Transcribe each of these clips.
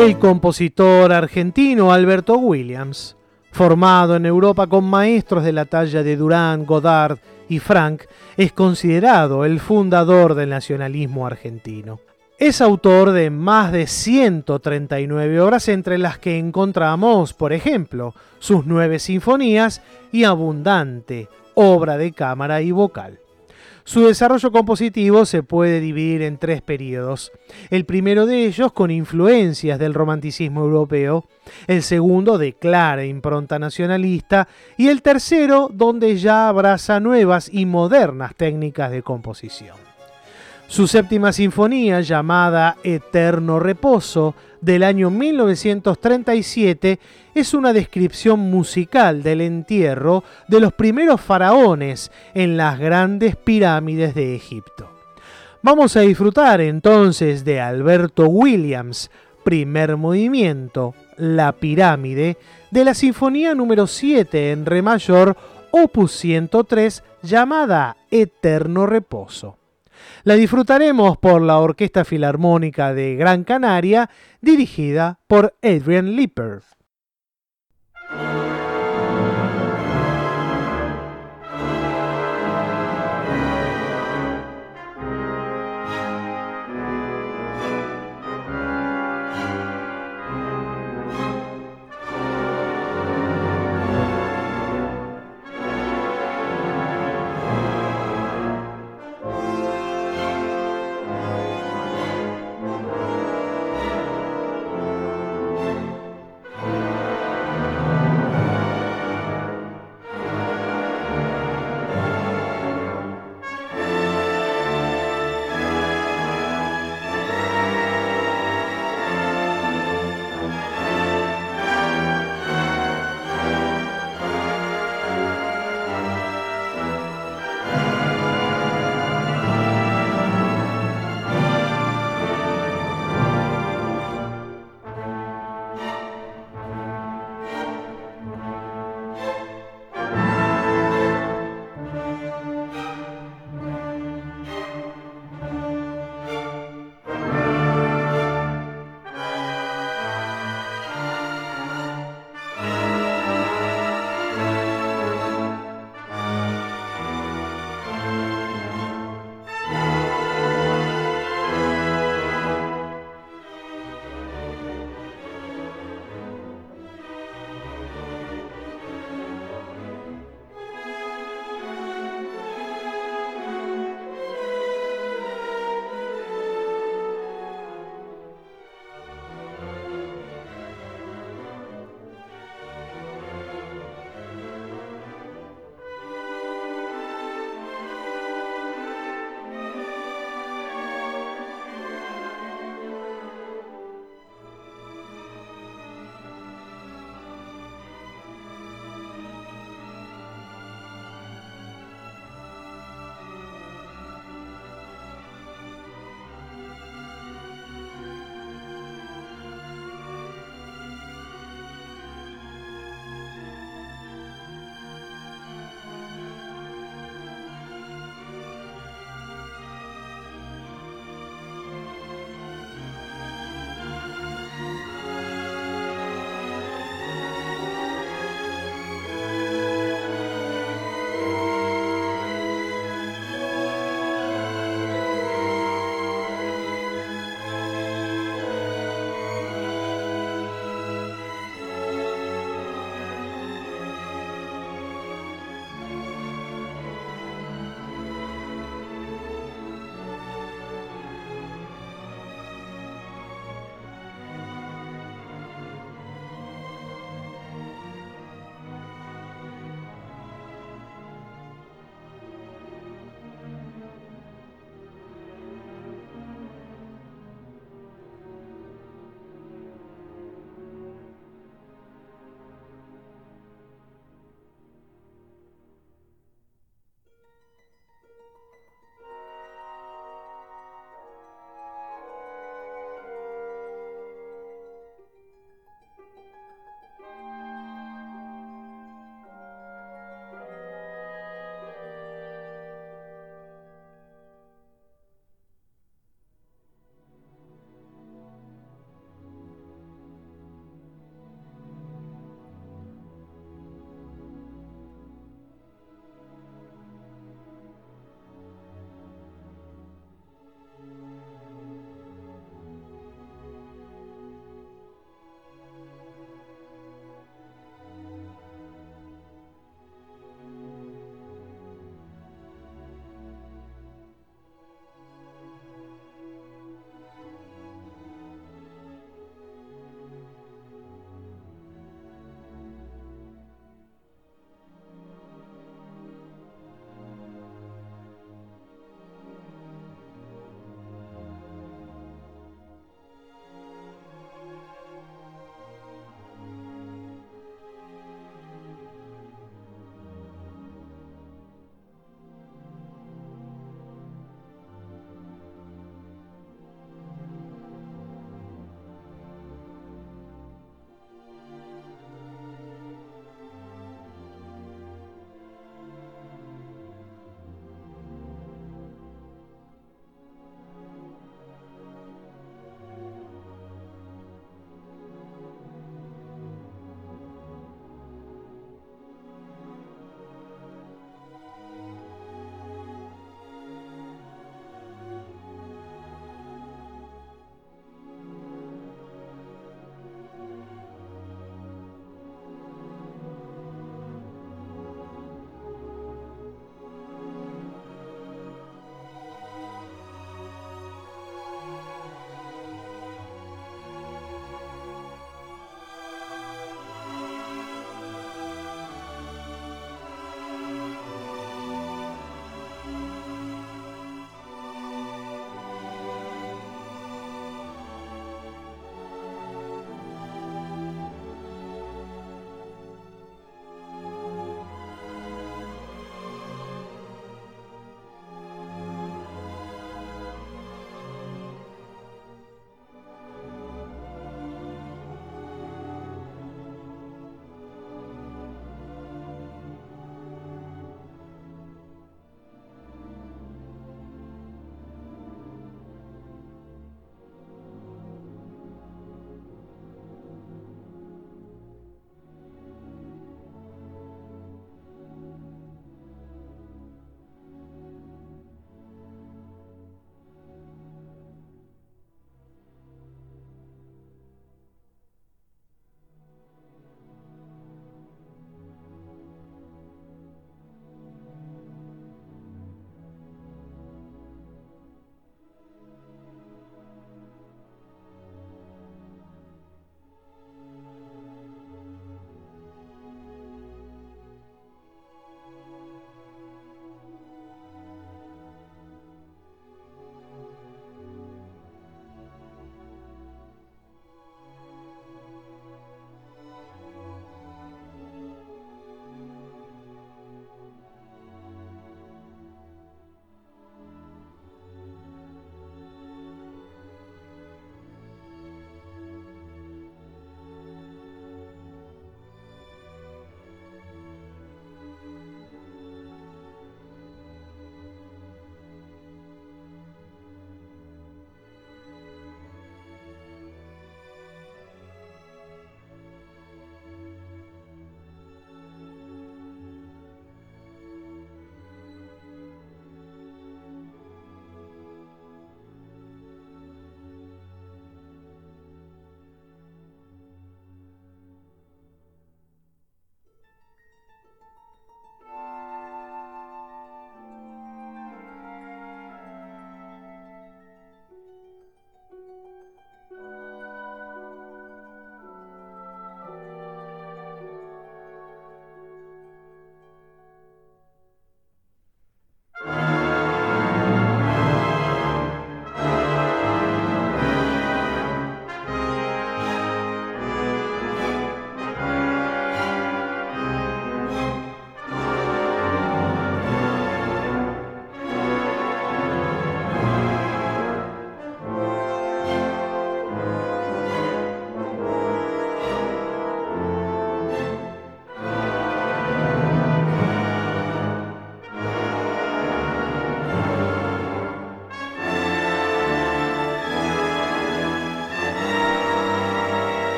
El compositor argentino Alberto Williams, formado en Europa con maestros de la talla de Durán, Godard y Frank, es considerado el fundador del nacionalismo argentino. Es autor de más de 139 obras entre las que encontramos, por ejemplo, sus nueve sinfonías y abundante obra de cámara y vocal. Su desarrollo compositivo se puede dividir en tres periodos. El primero de ellos con influencias del romanticismo europeo, el segundo de clara impronta nacionalista y el tercero donde ya abraza nuevas y modernas técnicas de composición. Su séptima sinfonía, llamada Eterno Reposo, del año 1937, es una descripción musical del entierro de los primeros faraones en las grandes pirámides de Egipto. Vamos a disfrutar entonces de Alberto Williams, primer movimiento, La pirámide, de la Sinfonía número 7 en Re mayor, opus 103, llamada Eterno Reposo. La disfrutaremos por la Orquesta Filarmónica de Gran Canaria, dirigida por Adrian Lipper.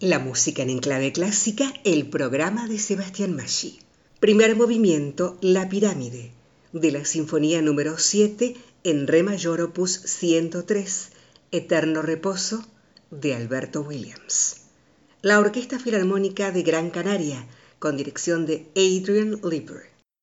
La música en enclave clásica, el programa de Sebastián Maggi. Primer movimiento, La pirámide, de la Sinfonía número 7 en Re mayor opus 103, Eterno reposo, de Alberto Williams. La Orquesta Filarmónica de Gran Canaria, con dirección de Adrian Lieber.